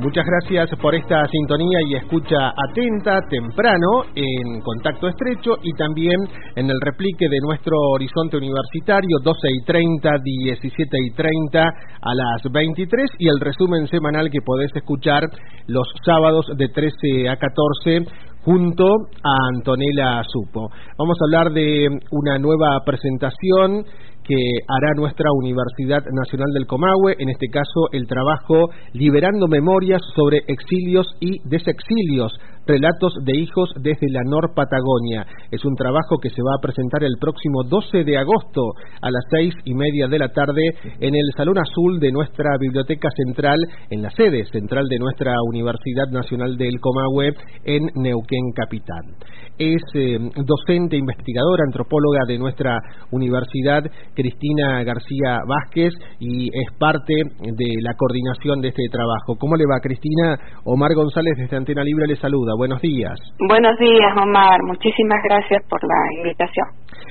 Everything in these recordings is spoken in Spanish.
Muchas gracias por esta sintonía y escucha atenta, temprano, en contacto estrecho y también en el replique de nuestro horizonte universitario, 12 y 30, 17 y 30 a las 23 y el resumen semanal que podés escuchar los sábados de 13 a 14 junto a Antonella Supo. Vamos a hablar de una nueva presentación que hará nuestra Universidad Nacional del Comahue, en este caso el trabajo Liberando Memorias sobre Exilios y Desexilios, Relatos de Hijos desde la Nor Patagonia. Es un trabajo que se va a presentar el próximo 12 de agosto a las seis y media de la tarde en el Salón Azul de nuestra Biblioteca Central, en la sede central de nuestra Universidad Nacional del Comahue, en Neuquén Capital. Es eh, docente, investigadora, antropóloga de nuestra universidad, Cristina García Vázquez, y es parte de la coordinación de este trabajo. ¿Cómo le va, Cristina? Omar González desde Antena Libre le saluda buenos días. Buenos días, Omar. Muchísimas gracias por la invitación.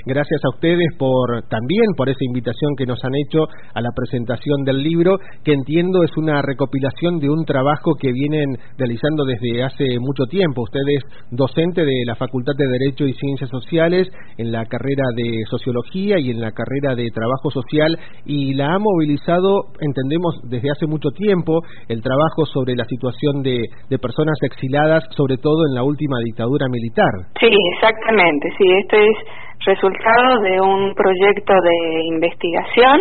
Gracias a ustedes por también por esa invitación que nos han hecho a la presentación del libro, que entiendo es una recopilación de un trabajo que vienen realizando desde hace mucho tiempo. Usted es docente de la Facultad de Derecho y Ciencias Sociales en la carrera de Sociología y en la carrera de Trabajo Social y la ha movilizado, entendemos, desde hace mucho tiempo el trabajo sobre la situación de, de personas exiladas, sobre todo en la última dictadura militar. Sí, exactamente. Sí, este es resultado de un proyecto de investigación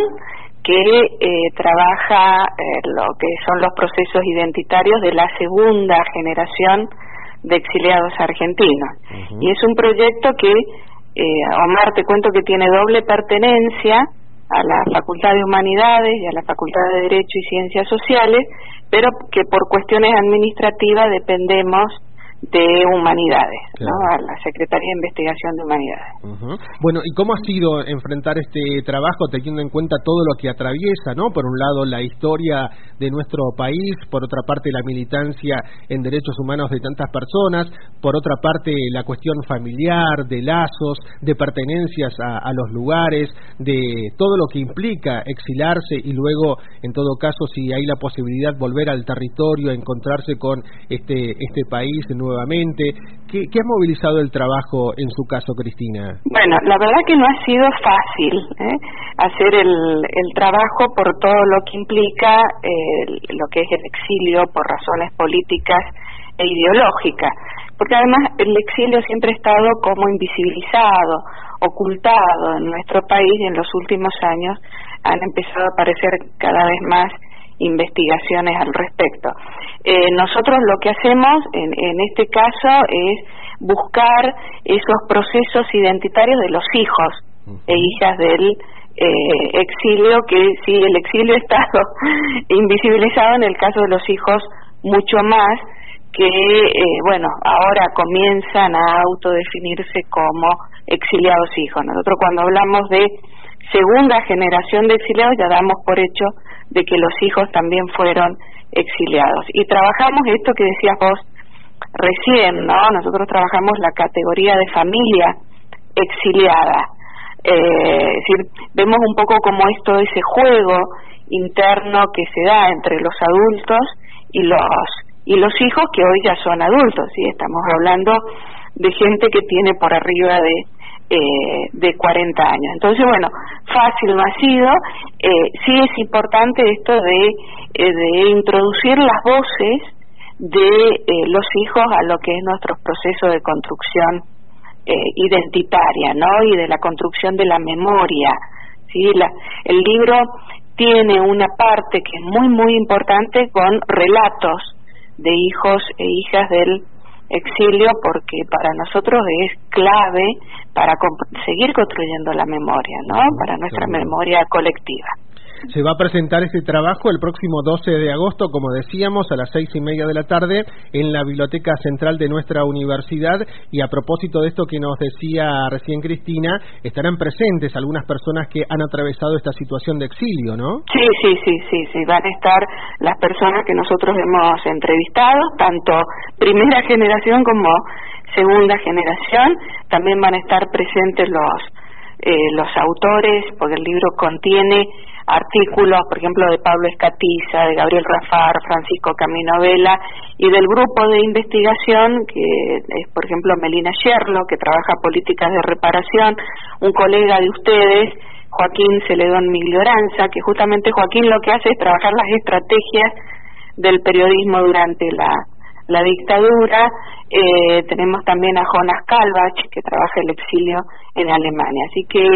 que eh, trabaja eh, lo que son los procesos identitarios de la segunda generación de exiliados argentinos. Y es un proyecto que, eh, Omar, te cuento que tiene doble pertenencia a la Facultad de Humanidades y a la Facultad de Derecho y Ciencias Sociales, pero que por cuestiones administrativas dependemos de Humanidades, a la Secretaría de Investigación de Humanidades. Bueno, ¿y cómo ha sido enfrentar este trabajo teniendo en cuenta todo lo que atraviesa, ¿no? Por un lado, la historia de nuestro país, por otra parte, la militancia en derechos humanos de tantas personas, por otra parte, la cuestión familiar, de lazos, de pertenencias a, a los lugares, de todo lo que implica exilarse y luego, en todo caso, si hay la posibilidad, volver al territorio, encontrarse con este, este país nuevamente. ¿Qué, ¿Qué, ha movilizado el trabajo en su caso, Cristina? Bueno, la verdad que no ha sido fácil ¿eh? hacer el, el, trabajo por todo lo que implica eh, lo que es el exilio por razones políticas e ideológicas. Porque además el exilio siempre ha estado como invisibilizado, ocultado en nuestro país y en los últimos años han empezado a aparecer cada vez más investigaciones al respecto. Eh, nosotros lo que hacemos en, en este caso es buscar esos procesos identitarios de los hijos e hijas del eh, exilio, que sí, el exilio ha estado invisibilizado en el caso de los hijos mucho más, que, eh, bueno, ahora comienzan a autodefinirse como exiliados hijos. Nosotros cuando hablamos de segunda generación de exiliados ya damos por hecho de que los hijos también fueron exiliados. Y trabajamos esto que decías vos recién, ¿no? Nosotros trabajamos la categoría de familia exiliada. Eh, es decir, vemos un poco como esto, ese juego interno que se da entre los adultos y los y los hijos que hoy ya son adultos, ¿sí? Estamos hablando de gente que tiene por arriba de eh, de 40 años. Entonces, bueno, fácil no ha sido. Eh, sí es importante esto de, eh, de introducir las voces de eh, los hijos a lo que es nuestro proceso de construcción eh, identitaria, ¿no? Y de la construcción de la memoria. ¿sí? La, el libro tiene una parte que es muy, muy importante con relatos de hijos e hijas del exilio porque para nosotros es clave para seguir construyendo la memoria, ¿no? Para nuestra memoria colectiva. Se va a presentar ese trabajo el próximo 12 de agosto, como decíamos, a las seis y media de la tarde en la Biblioteca Central de nuestra universidad. Y a propósito de esto que nos decía recién Cristina, estarán presentes algunas personas que han atravesado esta situación de exilio, ¿no? Sí, sí, sí, sí, sí. Van a estar las personas que nosotros hemos entrevistado, tanto primera generación como segunda generación. También van a estar presentes los eh, los autores, porque el libro contiene artículos, por ejemplo, de Pablo Escatiza, de Gabriel Rafar, Francisco Camino Vela, y del grupo de investigación, que es, por ejemplo, Melina Sherlo, que trabaja políticas de reparación, un colega de ustedes, Joaquín Celedón Miglioranza, que justamente Joaquín lo que hace es trabajar las estrategias del periodismo durante la la dictadura. Eh, tenemos también a Jonas Kalbach, que trabaja el exilio en Alemania. Así que,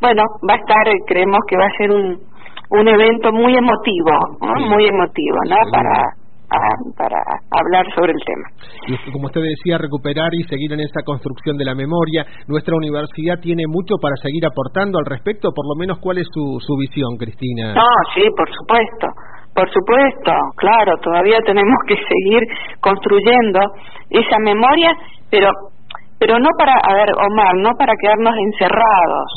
bueno, va a estar, creemos que va a ser un, un evento muy emotivo, muy emotivo, ¿no? Para para hablar sobre el tema. Y como usted decía, recuperar y seguir en esa construcción de la memoria. Nuestra universidad tiene mucho para seguir aportando al respecto, por lo menos, ¿cuál es su, su visión, Cristina? No, sí, por supuesto. Por supuesto, claro, todavía tenemos que seguir construyendo esa memoria, pero pero no para, a ver, Omar, no para quedarnos encerrados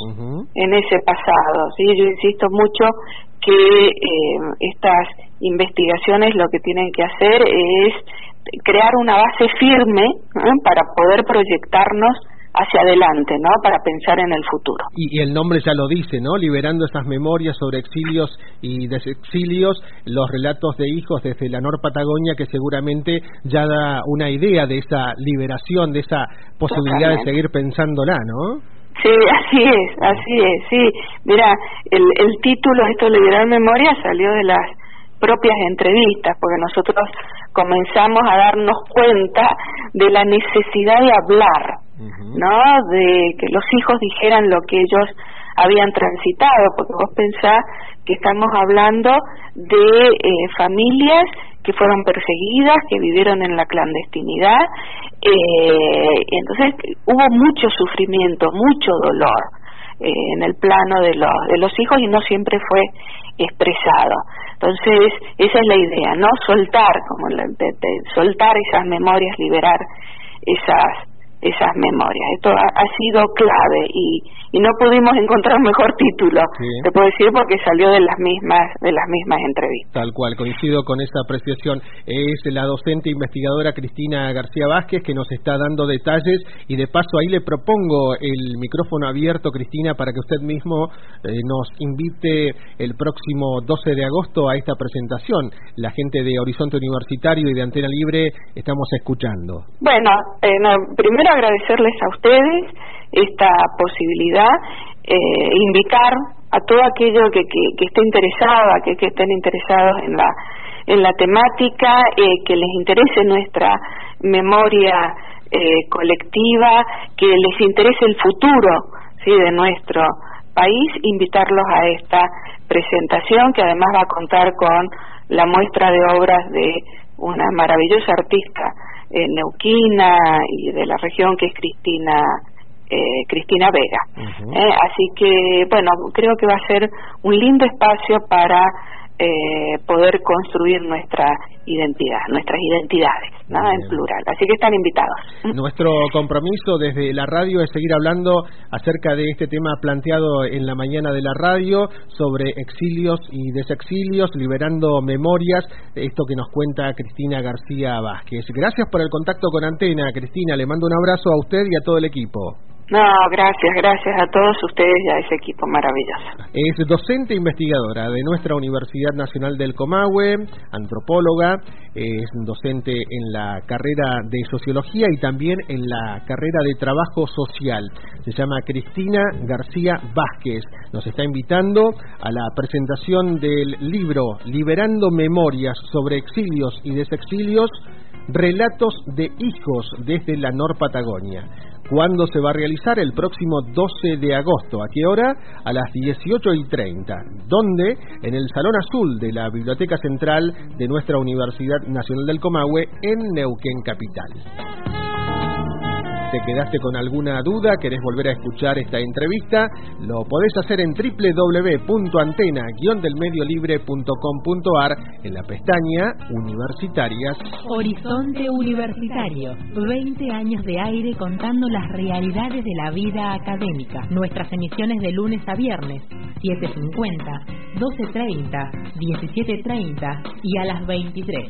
en ese pasado. Sí, yo insisto mucho que eh, estas investigaciones lo que tienen que hacer es crear una base firme ¿eh? para poder proyectarnos hacia adelante, ¿no? Para pensar en el futuro. Y, el nombre ya lo dice, ¿no? Liberando esas memorias sobre exilios y desexilios, los relatos de hijos desde la Nor Patagonia, que seguramente ya da una idea de esa liberación, de esa posibilidad de seguir pensándola, ¿no? Sí, así es, así es, sí. Mira, el, el título, esto liberar memoria, salió de las propias entrevistas, porque nosotros comenzamos a darnos cuenta de la necesidad de hablar, ¿no? De que los hijos dijeran lo que ellos habían transitado, porque vos pensás que estamos hablando de eh, familias que fueron perseguidas, que vivieron en la clandestinidad, eh, entonces hubo mucho sufrimiento, mucho dolor eh, en el plano de los, de los hijos y no siempre fue expresado. Entonces, esa es la idea, ¿no? Soltar, como soltar esas memorias, liberar esas esas memorias. Esto ha, sido clave y, y, no pudimos encontrar mejor título, te puedo decir, porque salió de las mismas de las mismas entrevistas. Tal cual, coincido con esa apreciación. Es la docente investigadora Cristina García Vázquez que nos está dando detalles y de paso ahí le propongo el micrófono abierto, Cristina, para que usted mismo eh, nos invite el próximo 12 de agosto a esta presentación. La gente de Horizonte Universitario y de Antena Libre estamos escuchando. Bueno, eh, primero agradecerles a ustedes esta posibilidad, eh, invitar a todo aquello que, que, esté interesado, que, que, estén interesados en la, en la temática, eh, que les interese nuestra memoria eh, colectiva, que les interese el futuro ¿sí? de nuestro país, invitarlos a esta presentación que además va a contar con la muestra de obras de una maravillosa artista eh, neuquina y de la región que es Cristina eh, Cristina Vega. Eh, así que, bueno, creo que va a ser un lindo espacio para eh, poder construir nuestra identidad, nuestras identidades, nada en plural. Así que están invitados. Nuestro compromiso desde la radio es seguir hablando acerca de este tema planteado en la mañana de la radio sobre exilios y desexilios, liberando memorias, esto que nos cuenta Cristina García Vázquez. Gracias por el contacto con Antena, Cristina. Le mando un abrazo a usted y a todo el equipo. No, gracias, gracias a todos ustedes y a ese equipo maravilloso. Es docente investigadora de nuestra Universidad Nacional del Comahue, antropóloga, es docente en la carrera de Sociología y también en la carrera de Trabajo Social. Se llama Cristina García Vázquez. Nos está invitando a la presentación del libro Liberando Memorias sobre Exilios y Desexilios, Relatos de Hijos desde la Nor Patagonia. ¿Cuándo se va a realizar? El próximo 12 de agosto. ¿A qué hora? A las 18 y 30. ¿Dónde? En el Salón Azul de la Biblioteca Central de nuestra Universidad Nacional del Comahue en Neuquén Capital. Te quedaste con alguna duda, querés volver a escuchar esta entrevista, lo podés hacer en www.antena-delmediolibre.com.ar en la pestaña Universitarias. Horizonte Universitario, 20 años de aire contando las realidades de la vida académica. Nuestras emisiones de lunes a viernes, 7.50, 12.30, 17.30 y a las 23.